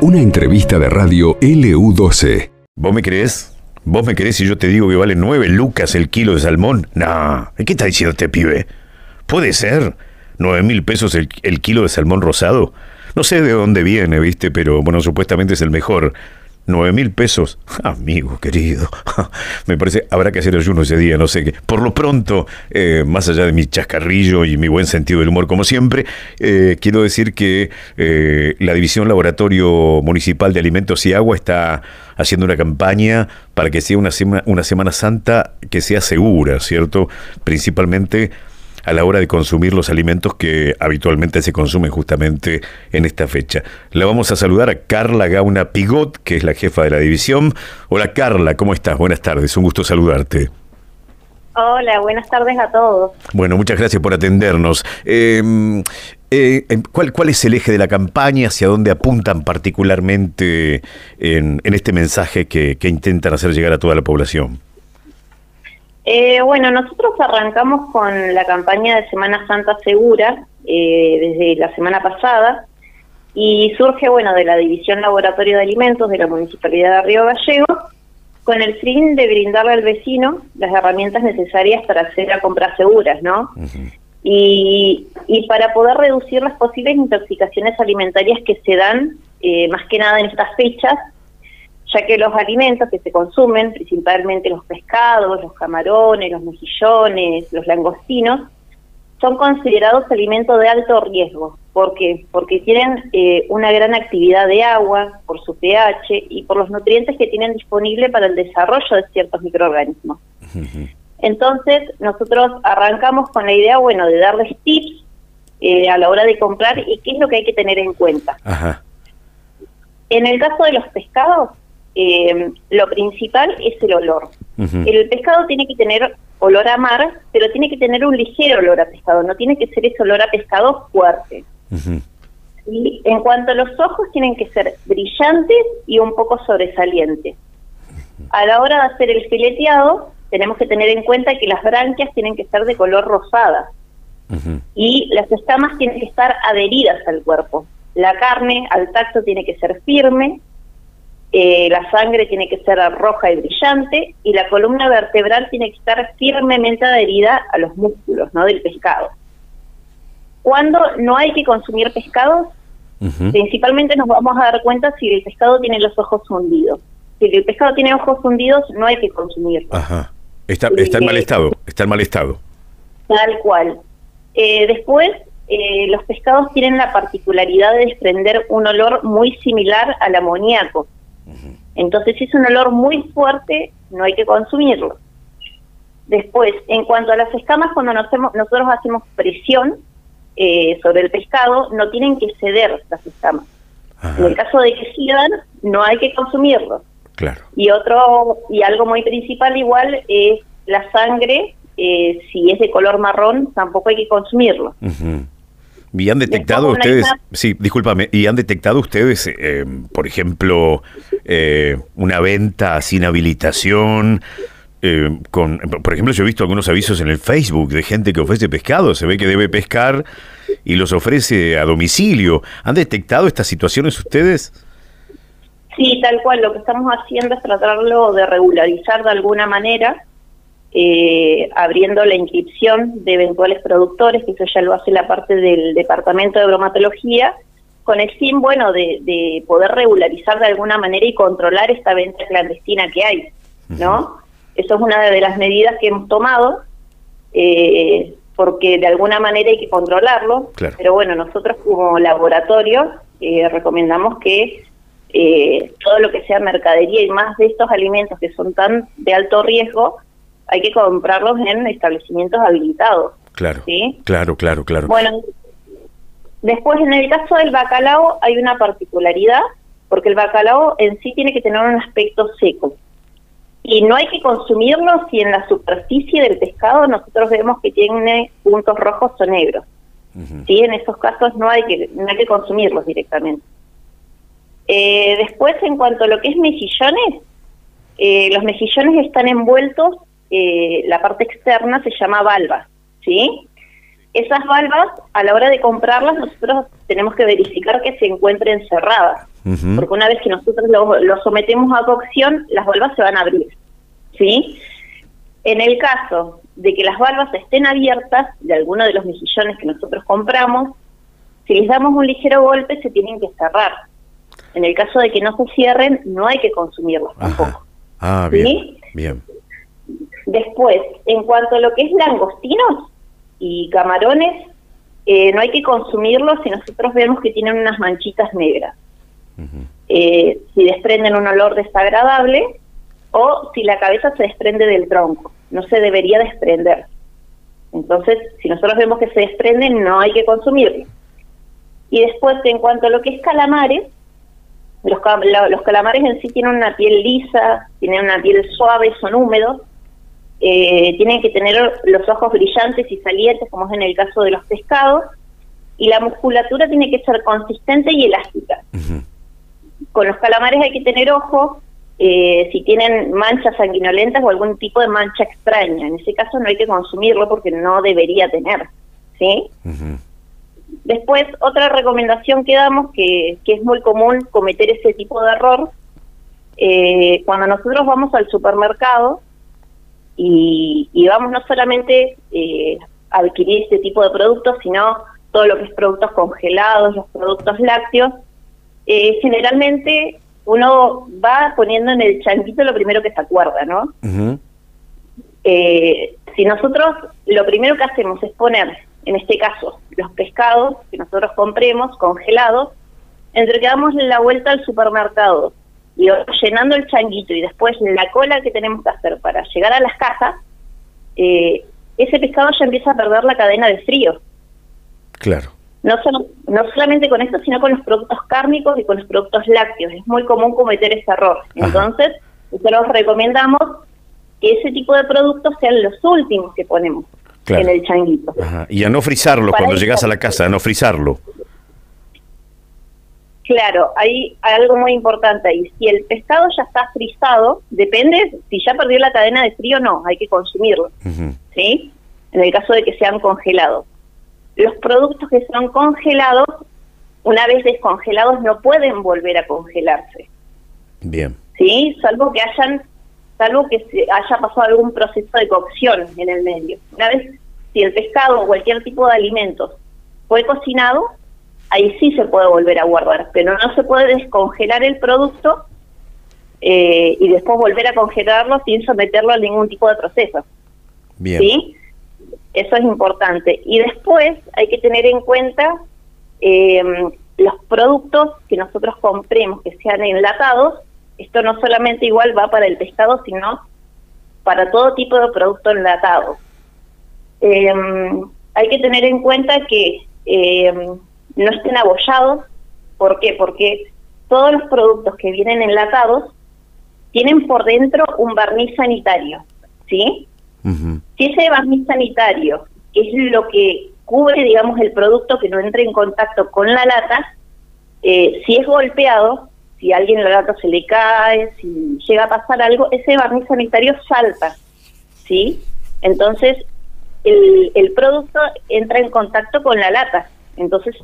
Una entrevista de radio LU12. ¿Vos me crees? ¿Vos me crees si yo te digo que vale nueve lucas el kilo de salmón? Nah, ¿qué está diciendo este pibe? ¿Puede ser? ¿Nueve mil pesos el, el kilo de salmón rosado? No sé de dónde viene, viste, pero bueno, supuestamente es el mejor. Nueve mil pesos. Amigo querido. Me parece, habrá que hacer ayuno ese día, no sé qué. Por lo pronto, eh, más allá de mi chascarrillo y mi buen sentido del humor como siempre, eh, quiero decir que eh, la División Laboratorio Municipal de Alimentos y Agua está haciendo una campaña para que sea una, una Semana Santa que sea segura, ¿cierto? Principalmente a la hora de consumir los alimentos que habitualmente se consumen justamente en esta fecha. La vamos a saludar a Carla Gauna Pigot, que es la jefa de la división. Hola Carla, ¿cómo estás? Buenas tardes, un gusto saludarte. Hola, buenas tardes a todos. Bueno, muchas gracias por atendernos. Em, eh, em, ¿cuál, ¿Cuál es el eje de la campaña? ¿Hacia dónde apuntan particularmente en, este mensaje que intentan hacer llegar a toda la población? Eh, bueno, nosotros arrancamos con la campaña de Semana Santa Segura eh, desde la semana pasada y surge, bueno, de la División Laboratorio de Alimentos de la Municipalidad de Río Gallego con el fin de brindarle al vecino las herramientas necesarias para hacer la compra seguras, ¿no? y, y para poder reducir las posibles intoxicaciones alimentarias que se dan eh, más que nada en estas fechas ya que los alimentos que se consumen, principalmente los pescados, los camarones, los mejillones, los langostinos, son considerados alimentos de alto riesgo. ¿Por qué? Porque tienen eh, una gran actividad de agua, por su pH y por los nutrientes que tienen disponible para el desarrollo de ciertos microorganismos. Entonces, nosotros arrancamos con la idea, bueno, de darles tips eh, a la hora de comprar y qué es lo que hay que tener en cuenta. En el caso de los pescados, eh, lo principal es el olor. El pescado tiene que tener olor a mar, pero tiene que tener un ligero olor a pescado, no tiene que ser ese olor a pescado fuerte. Y en cuanto a los ojos, tienen que ser brillantes y un poco sobresalientes. A la hora de hacer el fileteado, tenemos que tener en cuenta que las branquias tienen que ser de color rosada y las escamas tienen que estar adheridas al cuerpo. La carne al tacto tiene que ser firme eh, la sangre tiene que ser roja y brillante y la columna vertebral tiene que estar firmemente adherida a los músculos ¿no? del pescado. Cuando no hay que consumir pescados, principalmente nos vamos a dar cuenta si el pescado tiene los ojos hundidos. Si el pescado tiene ojos hundidos, no hay que consumirlo. Ajá. Está, está en mal estado, está en mal estado. Tal cual. Eh, después, eh, los pescados tienen la particularidad de desprender un olor muy similar al amoníaco. Entonces, si es un olor muy fuerte, no hay que consumirlo. Después, en cuanto a las escamas, cuando nosotros hacemos presión eh, sobre el pescado, no tienen que ceder las escamas. En el caso de que cedan, no hay que consumirlo. Claro. Y otro y algo muy principal igual es la sangre. Eh, si es de color marrón, tampoco hay que consumirlo. ¿Y han detectado ustedes, sí, discúlpame, y han detectado ustedes, eh, por ejemplo, eh, una venta sin habilitación? Eh, con, por ejemplo, yo he visto algunos avisos en el Facebook de gente que ofrece pescado, se ve que debe pescar y los ofrece a domicilio. ¿Han detectado estas situaciones ustedes? Sí, tal cual. Lo que estamos haciendo es tratarlo de regularizar de alguna manera eh, abriendo la inscripción de eventuales productores, que eso ya lo hace la parte del Departamento de Bromatología, con el fin, bueno, de, poder regularizar de alguna manera y controlar esta venta clandestina que hay, ¿no? Eso es una de las medidas que hemos tomado, eh, porque de alguna manera hay que controlarlo, pero bueno, nosotros como laboratorio eh, recomendamos que eh, todo lo que sea mercadería y más de estos alimentos que son tan de alto riesgo, hay que comprarlos en establecimientos habilitados. Claro, ¿sí? claro, claro, claro. Bueno, después en el caso del bacalao hay una particularidad, porque el bacalao en sí tiene que tener un aspecto seco. Y no hay que consumirlo si en la superficie del pescado nosotros vemos que tiene puntos rojos o negros. ¿Sí? En esos casos no hay que, no hay que consumirlos directamente. Eh, después, en cuanto a lo que es mejillones, eh, los mejillones están envueltos eh, la parte externa se llama valva, ¿sí? esas valvas, a la hora de comprarlas, nosotros tenemos que verificar que se encuentren cerradas. Porque una vez que nosotros lo, sometemos a cocción, las valvas se van a abrir. ¿Sí? En el caso de que las valvas estén abiertas de alguno de los mejillones que nosotros compramos, si les damos un ligero golpe, se tienen que cerrar. En el caso de que no se cierren, no hay que consumirlos tampoco. Ah, bien. Bien. Después, en cuanto a lo que es langostinos y camarones, eh, no hay que consumirlos si nosotros vemos que tienen unas manchitas negras. Eh, si desprenden un olor desagradable o si la cabeza se desprende del tronco. No se debería desprender. Entonces, si nosotros vemos que se desprenden, no hay que consumirlos. Y después, en cuanto a lo que es calamares, los, los calamares en sí tienen una piel lisa, tienen una piel suave, son húmedos, eh, tienen que tener los ojos brillantes y salientes, como es en el caso de los pescados, y la musculatura tiene que ser consistente y elástica. Con los calamares hay que tener ojo eh, si tienen manchas sanguinolentas o algún tipo de mancha extraña. En ese caso no hay que consumirlo porque no debería tener. ¿sí? Después, otra recomendación que damos, que, que, es muy común cometer ese tipo de error, eh, cuando nosotros vamos al supermercado, y, vamos no solamente eh, a adquirir este tipo de productos, sino todo lo que es productos congelados, los productos lácteos. Eh, generalmente uno va poniendo en el chanquito lo primero que se acuerda, ¿no? Eh, si nosotros lo primero que hacemos es poner, en este caso, los pescados que nosotros compremos congelados, entre que damos la vuelta al supermercado y llenando el changuito y después la cola que tenemos que hacer para llegar a las cajas, eh, ese pescado ya empieza a perder la cadena de frío. Claro. No, no solamente con esto, sino con los productos cárnicos y con los productos lácteos. Es muy común cometer ese error. Entonces, nosotros recomendamos que ese tipo de productos sean los últimos que ponemos en el changuito. Y a no frizarlo cuando llegas a la casa, a no frizarlo. Claro, hay algo muy importante ahí. Si el pescado ya está frisado, depende si ya perdió la cadena de frío o no, hay que consumirlo. ¿Sí? En el caso de que sean congelados. Los productos que son congelados, una vez descongelados, no pueden volver a congelarse. Bien. ¿Sí? Salvo que hayan salvo que se haya pasado algún proceso de cocción en el medio. Una vez, si el pescado o cualquier tipo de alimentos fue cocinado, ahí sí se puede volver a guardar, pero no se puede descongelar el producto eh, y después volver a congelarlo sin someterlo a ningún tipo de proceso. Bien. ¿Sí? Eso es importante. Y después hay que tener en cuenta eh, los productos que nosotros compremos que sean enlatados. Esto no solamente igual va para el pescado, sino para todo tipo de producto enlatado. Eh, hay que tener en cuenta que no estén abollados. ¿Por qué? Porque todos los productos que vienen enlatados tienen por dentro un barniz sanitario, ¿sí? Si ese barniz sanitario es lo que cubre, digamos, el producto que no entre en contacto con la lata, eh, si es golpeado, si a alguien la lata se le cae, si llega a pasar algo, ese barniz sanitario salta, ¿sí? Entonces, el, el producto entra en contacto con la lata. Entonces,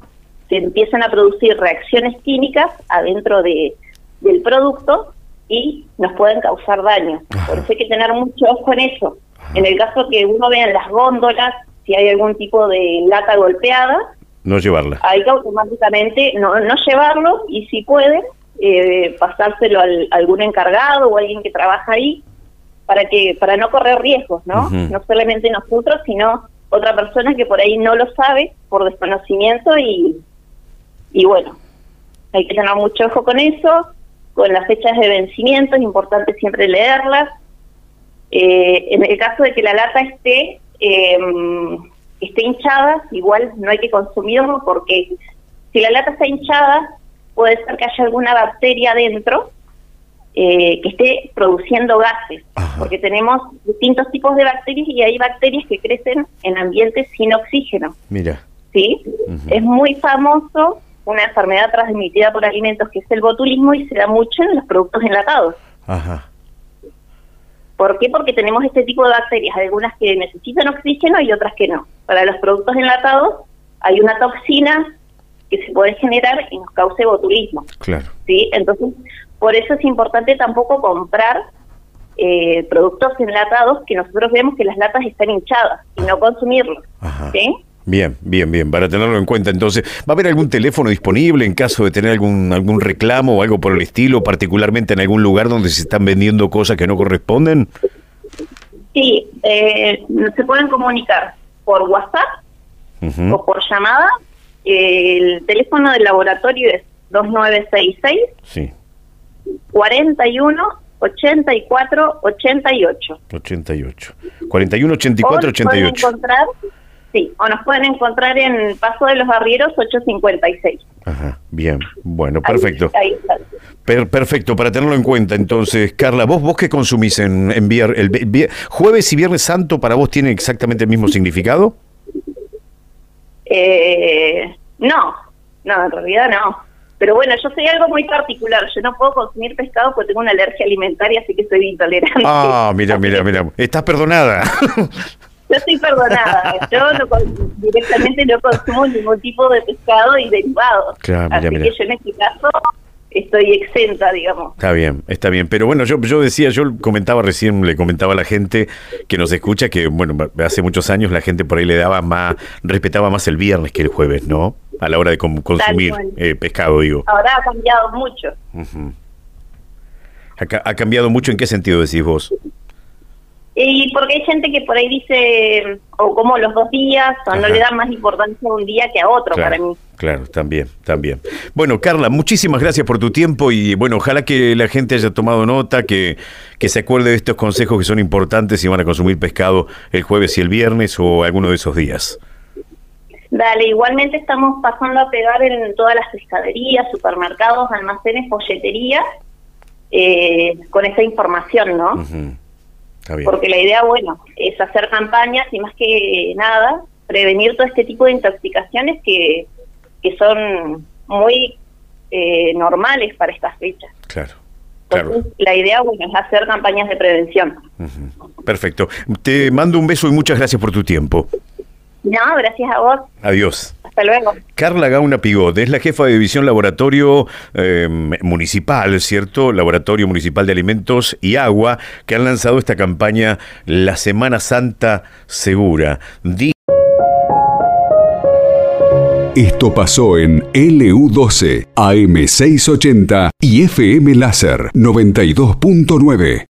se empiezan a producir reacciones químicas adentro de, del producto y nos pueden causar daño. Por eso hay que tener mucho ojo en eso. En el caso que uno vea en las góndolas, si hay algún tipo de lata golpeada, no llevarla. Hay que automáticamente no, no llevarlo y si puede, eh, pasárselo a algún encargado o alguien que trabaja ahí para que para no correr riesgos, ¿no? No solamente nosotros, sino otra persona que por ahí no lo sabe por desconocimiento y, y bueno, hay que tener mucho ojo con eso, con las fechas de vencimiento, es importante siempre leerlas. Eh, en el caso de que la lata esté, em, esté hinchada, igual no hay que consumirlo porque si la lata está hinchada, puede ser que haya alguna bacteria adentro eh, que esté produciendo gases, porque tenemos distintos tipos de bacterias y hay bacterias que crecen en ambientes sin oxígeno. Mira. ¿Sí? Es muy famoso una enfermedad transmitida por alimentos que es el botulismo y se da mucho en los productos enlatados. Ajá. ¿Por qué? Porque tenemos este tipo de bacterias, algunas que necesitan oxígeno y otras que no. Para los productos enlatados hay una toxina que se puede generar y nos cause botulismo. Claro. ¿sí? Entonces, por eso es importante tampoco comprar eh, productos enlatados que nosotros vemos que las latas están hinchadas y no consumirlos. Ajá. ¿sí? Bien, bien, bien, para tenerlo en cuenta. Entonces, ¿va a haber algún teléfono disponible en caso de tener algún algún reclamo o algo por el estilo, particularmente en algún lugar donde se están vendiendo cosas que no corresponden? Sí, eh, se pueden comunicar por WhatsApp o por llamada. El teléfono del laboratorio es 2966 Sí, 41 84 88. 88. 41, 84, O nos pueden 88. encontrar, sí, o nos pueden encontrar en Paso de los Arrieros 856. Ajá, bien, bueno, perfecto. Ahí, está. Per- perfecto, para tenerlo en cuenta. Entonces, Carla, ¿vos, vos qué consumís en, en vier- el jueves y viernes santo para vos tiene exactamente el mismo significado? Eh, no, no, en realidad no. Pero bueno, yo soy algo muy particular. Yo no puedo consumir pescado porque tengo una alergia alimentaria, así que soy intolerante. Ah, mira, mira, mira. Estás perdonada. Yo estoy perdonada. Yo no directamente no consumo ningún tipo de pescado y derivados. Claro, así mira. que yo en este caso estoy exenta, digamos. Está bien, está bien. Pero bueno, yo, yo decía, yo comentaba recién, le comentaba a la gente que nos escucha que, bueno, hace muchos años la gente por ahí le daba más, respetaba más el viernes que el jueves, ¿no? A la hora de consumir eh, pescado, digo. Ahora ha cambiado mucho. Ha cambiado mucho en qué sentido decís vos? Y porque hay gente que por ahí dice, o como los dos días, o no le dan más importancia a un día que a otro Claro, para mí. claro, también, también. Bueno, Carla, muchísimas gracias por tu tiempo y bueno, ojalá que la gente haya tomado nota, que, que se acuerde de estos consejos que son importantes si van a consumir pescado el jueves y el viernes o alguno de esos días. Dale, igualmente estamos pasando a pegar en todas las pescaderías, supermercados, almacenes, polleterías, eh, con esa información, ¿no? Bien. Porque la idea, bueno, es hacer campañas y más que nada, prevenir todo este tipo de intoxicaciones que, que son muy eh, normales para estas fechas. Claro, claro. La idea, bueno, es hacer campañas de prevención. Perfecto. Te mando un beso y muchas gracias por tu tiempo. No, gracias a vos. Adiós. Hasta luego. Carla Gauna Pigot es la jefa de división laboratorio eh, municipal, ¿cierto? Laboratorio Municipal de Alimentos y Agua, que han lanzado esta campaña La Semana Santa Segura. Di- Esto pasó en LU12, AM680 y FM Láser 92.9.